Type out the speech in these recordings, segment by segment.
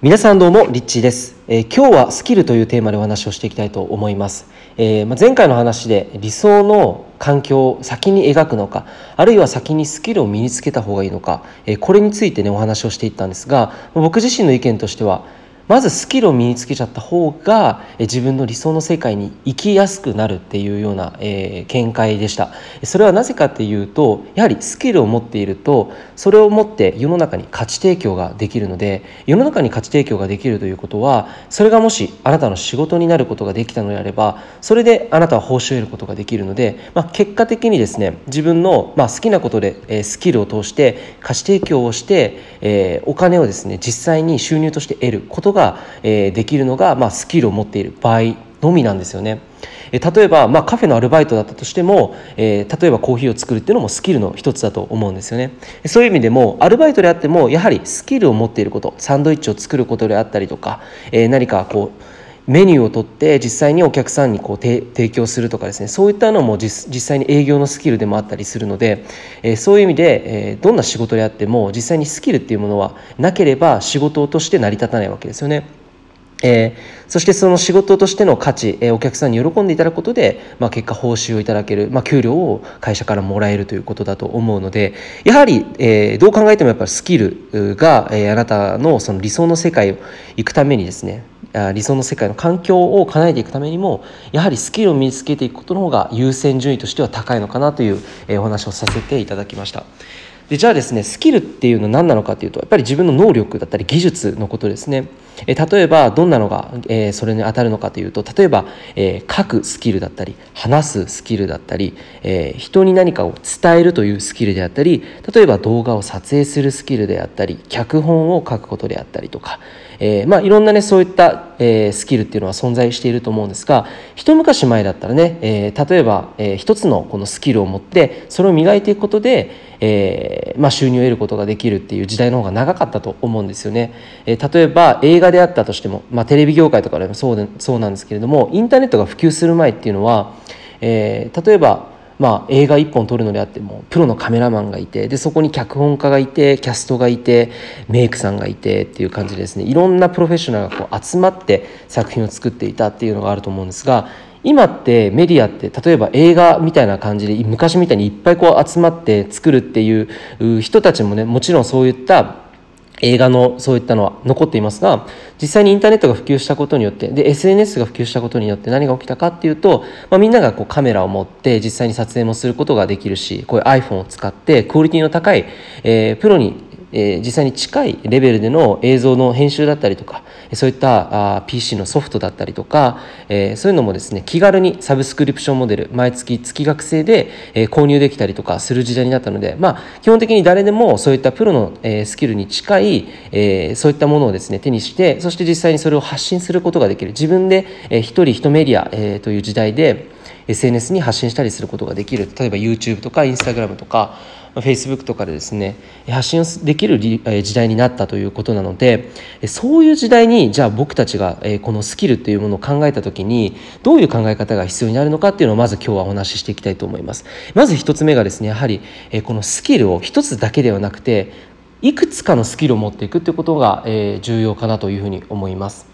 皆さんどうもリッチーです、えー、今日はスキルというテーマでお話をしていきたいと思います、えー、まあ、前回の話で理想の環境を先に描くのかあるいは先にスキルを身につけた方がいいのか、えー、これについてねお話をしていったんですが僕自身の意見としてはまずスキルを身につけちゃった方が自分の理想の世界に生きやすくなるっていうような、えー、見解でした。それはなぜかっていうとやはりスキルを持っているとそれを持って世の中に価値提供ができるので世の中に価値提供ができるということはそれがもしあなたの仕事になることができたのであればそれであなたは報酬を得ることができるので、まあ、結果的にですね自分の、まあ、好きなことで、えー、スキルを通して価値提供をして、えー、お金をですね実際に収入として得ることがが、えできるのが、まあ、スキルを持っている場合のみなんですよね。例えば、まあ、カフェのアルバイトだったとしても、えー、例えばコーヒーを作るっていうのもスキルの一つだと思うんですよねそういう意味でもアルバイトであってもやはりスキルを持っていることサンドイッチを作ることであったりとか、えー、何かこうメニューを取って実際にお客さんにこう提供するとかですねそういったのも実際に営業のスキルでもあったりするので、えー、そういう意味で、えー、どんな仕事であっても実際にスキルっていうものはなければ仕事として成り立たないわけですよね。えー、そしてその仕事としての価値、えー、お客さんに喜んでいただくことで、まあ、結果報酬をいただける、まあ、給料を会社からもらえるということだと思うのでやはり、えー、どう考えてもやっぱりスキルが、え、あなたのその理想の世界を行くためにですね理想の世界の環境を叶えていくためにもやはりスキルを身につけていくことの方が優先順位としては高いのかなというお話をさせていただきました。でじゃあですねスキルっていうのは何なのかというとやっぱり自分の能力だったり技術のことですね。え例えばどんなのが、えそれに当たるのかというと例えば、え書くスキルだったり話すスキルだったり、え人に何かを伝えるというスキルであったり例えば動画を撮影するスキルであったり脚本を書くことであったりとか、えまあ、いろんなねそういった、えスキルっていうのは存在していると思うんですが一昔前だったらね、え例えば、え一つのこのスキルを持ってそれを磨いていくことで、えまあ、収入を得ることができるっていう時代の方が長かったと思うんですよね。え例えば映画画であったとしても、まあ、テレビ業界とかでもそうでそうなんですけれどもインターネットが普及する前っていうのは、えー、例えばまあ、映画1本撮るのであってもプロのカメラマンがいてでそこに脚本家がいてキャストがいてメイクさんがいてっていう感じでですね。いろんなプロフェッショナルがこう集まって作品を作っていたっていうのがあると思うんですが今ってメディアって例えば映画みたいな感じで昔みたいにいっぱいこう集まって作るっていう人たちもねもちろんそういった映画のそういったのは残っていますが実際にインターネットが普及したことによってで SNS が普及したことによって何が起きたかっていうと、まあ、みんながこうカメラを持って実際に撮影もすることができるしこういう iPhone を使ってクオリティの高い、えー、プロにえー、実際に近いレベルでの映像の編集だったりとかそういったあ PC のソフトだったりとか、えー、そういうのもですね気軽にサブスクリプションモデル毎月月額制で、えー、購入できたりとかする時代になったので、まあ、基本的に誰でもそういったプロの、えー、スキルに近い、えー、そういったものをですね手にしてそして実際にそれを発信することができる。自分で、えー、一人一メディア、えー、という時代で SNS に発信したりすることができる。例えば YouTube とか Instagram とか Facebook とかでですね発信をできる時代になったということなのでそういう時代にじゃあ僕たちがこのスキルっていうものを考えた時にどういう考え方が必要になるのかっていうのをまず今日はお話ししていきたいと思います。まず一つ目がですねやはりこのスキルを一つだけではなくていくつかのスキルを持っていくっていうことが重要かなというふうに思います。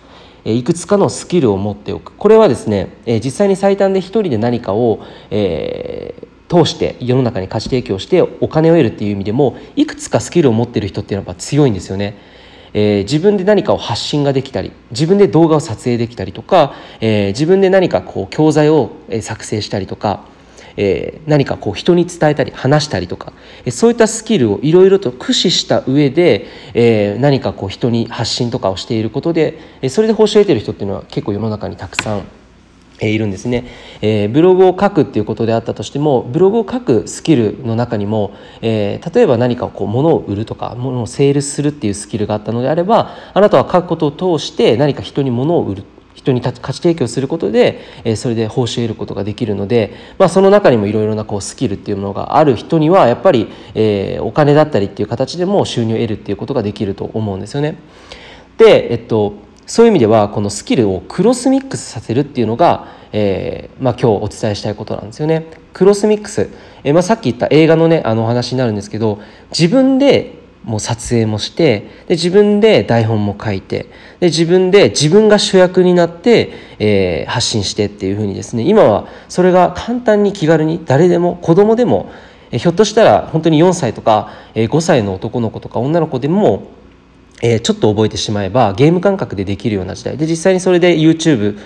いくつかのスキルを持っておく。これはですね実際に最短で一人で何かを、え通して世の中に価値提供してお金を得るっていう意味でもいくつかスキルを持ってる人っていうのはやっぱ強いんですよね。えー、自分で何かを発信ができたり自分で動画を撮影できたりとか、えー、自分で何かこう教材を作成したりとか、えー、何かこう人に伝えたり話したりとかそういったスキルをいろいろと駆使した上で、え、何かこう人に発信とかをしていることでそれで報酬を得てる人っていうのは結構世の中にたくさんいるんですね、えー、ブログを書くっていうことであったとしてもブログを書くスキルの中にも、えー、例えば何かこう物を売るとか物をセールスするっていうスキルがあったのであればあなたは書くことを通して何か人に物を売る人に価値提供することで、えー、それで報酬を得ることができるので、まあ、その中にもいろいろなこうスキルっていうものがある人にはやっぱり、え、お金だったりっていう形でも収入を得るっていうことができると思うんですよね。で、えっとそういう意味ではこのスキルをクロスミックスさせるっていうのが、えーまあ、今日お伝えしたいことなんですよね。クロスミックス、えーまあ、さっき言った映画のねあのお話になるんですけど自分でもう撮影もしてで自分で台本も書いてで自分で自分が主役になって、えー、発信してっていうふうにですね今はそれが簡単に気軽に誰でも子供でも、えー、ひょっとしたら本当に4歳とか、えー、5歳の男の子とか女の子でもえー、ちょっと覚えてしまえばゲーム感覚でできるような時代で実際にそれで YouTube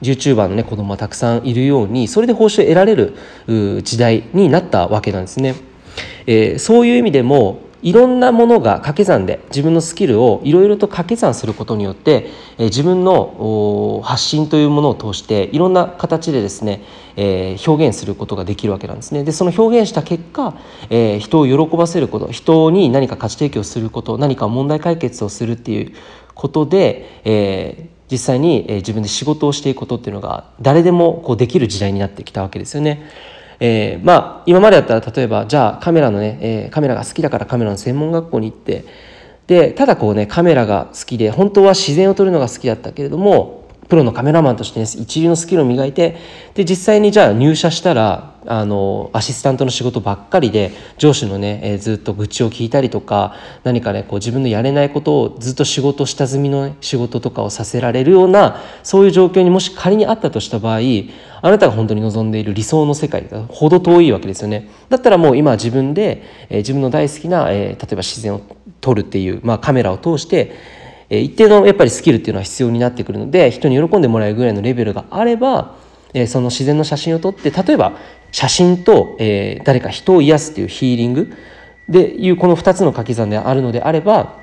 YouTuber のね子供はたくさんいるようにそれで報酬を得られる時代になったわけなんですね。えー、そういう意味でもいろんなものが掛け算で自分のスキルをいろいろと掛け算することによって、え、自分の発信というものを通していろんな形でですね、えー、表現することができるわけなんですね。でその表現した結果、えー、人を喜ばせること人に何か価値提供すること何か問題解決をするっていうことで、えー、実際に自分で仕事をしていくことっていうのが誰でもこうできる時代になってきたわけですよね。えー、まあ今までだったら例えばじゃあカメラのね、えー、カメラが好きだからカメラの専門学校に行ってでただこうねカメラが好きで本当は自然を撮るのが好きだったけれどもプロのカメラマンとして、ね、一流のスキルを磨いてで実際にじゃあ入社したらあのアシスタントの仕事ばっかりで上司のね、えー、ずっと愚痴を聞いたりとか何かねこう自分のやれないことをずっと仕事下積みの、ね、仕事とかをさせられるようなそういう状況にもし仮にあったとした場合あなたが本当に望んでいる理想の世界がほど遠いわけですよね。だったらもう今自分で、えー、自分の大好きな、えー、例えば自然を撮るっていう、まあ、カメラを通してえ一定のやっぱりスキルっていうのは必要になってくるので人に喜んでもらえるぐらいのレベルがあればえその自然の写真を撮って例えば写真と、え、誰か人を癒すっていうヒーリングでいうこの2つの掛け算であるのであれば、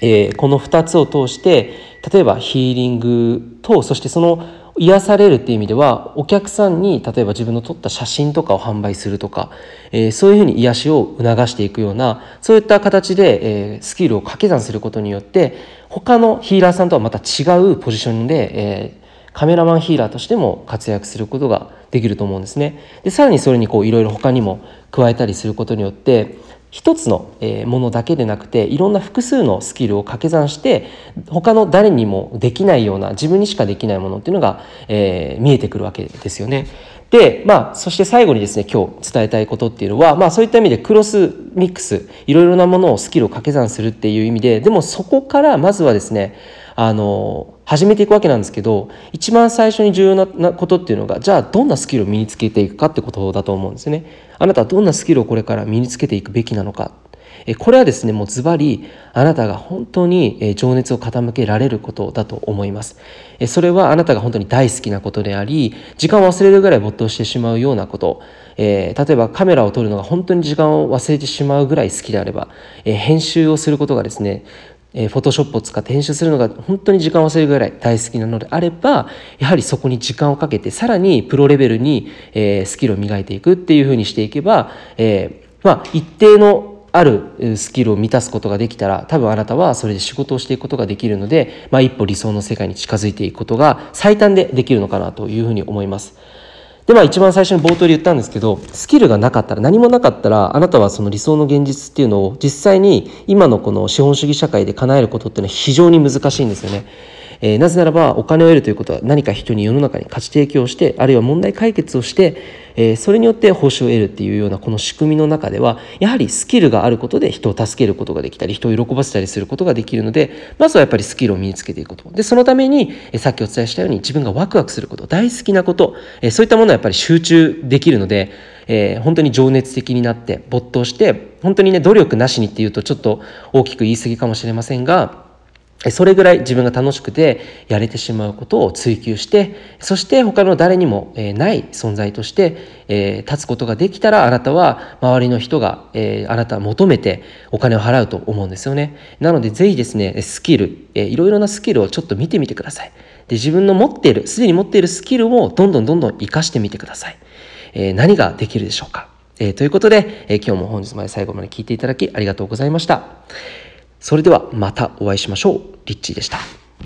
え、この2つを通して例えばヒーリングとそしてその癒されるっていう意味ではお客さんに例えば自分の撮った写真とかを販売するとか、えー、そういうふうに癒しを促していくようなそういった形で、えー、スキルを掛け算することによって他のヒーラーさんとはまた違うポジションで、えー、カメラマンヒーラーとしても活躍することができると思うんですね。でさらにそれにこういろいろ他にも加えたりすることによって一つのものだけでなくていろんな複数のスキルを掛け算して他の誰にもできないような自分にしかできないものっていうのが、えー、見えてくるわけですよね。で、まあ、そして最後にですね、今日伝えたいことっていうのは、まあそういった意味でクロスミックス、いろいろなものをスキルを掛け算するっていう意味で、でもそこからまずはですね、あの、始めていくわけなんですけど、一番最初に重要なことっていうのが、じゃあどんなスキルを身につけていくかってことだと思うんですね。あなたはどんなスキルをこれから身につけていくべきなのか。これはですね、もうズバリ、あなたが本当に情熱を傾けられることだと思います。それはあなたが本当に大好きなことであり、時間を忘れるぐらい没頭してしまうようなこと、えー、例えばカメラを撮るのが本当に時間を忘れてしまうぐらい好きであれば、えー、編集をすることがですねえフォトショップを使って編集するのが本当に時間を忘れるぐらい大好きなのであればやはりそこに時間をかけてさらにプロレベルに、えスキルを磨いていくっていうふうにしていけば、えまあ、一定のあるスキルを満たすことができたら多分あなたはそれで仕事をしていくことができるので、まあ、一歩理想の世界に近づいていくことが最短でできるのかなというふうに思います。でまあ一番最初に冒頭で言ったんですけどスキルがなかったら何もなかったらあなたはその理想の現実っていうのを実際に今のこの資本主義社会で叶えることっていうのは非常に難しいんですよね。えー、なぜならばお金を得るということは何か人に世の中に価値提供してあるいは問題解決をして、えー、それによって報酬を得るっていうようなこの仕組みの中ではやはりスキルがあることで人を助けることができたり人を喜ばせたりすることができるのでまずはやっぱりスキルを身につけていくこと。でそのために、えー、さっきお伝えしたように自分がワクワクすること大好きなこと、えそういったものはやっぱり集中できるのでえー、本当に情熱的になって没頭して本当にね努力なしにっていうとちょっと大きく言い過ぎかもしれませんがそれぐらい自分が楽しくてやれてしまうことを追求してそして他の誰にもない存在として立つことができたらあなたは周りの人があなたは求めてお金を払うと思うんですよね。なのでぜひですねスキルいろいろなスキルをちょっと見てみてください。で自分の持っているすでに持っているスキルをどんどんどんどん活かしてみてください。何ができるでしょうか。ということで今日も本日まで最後まで聞いていただきありがとうございました。それではまたお会いしましょう。リッチーでした。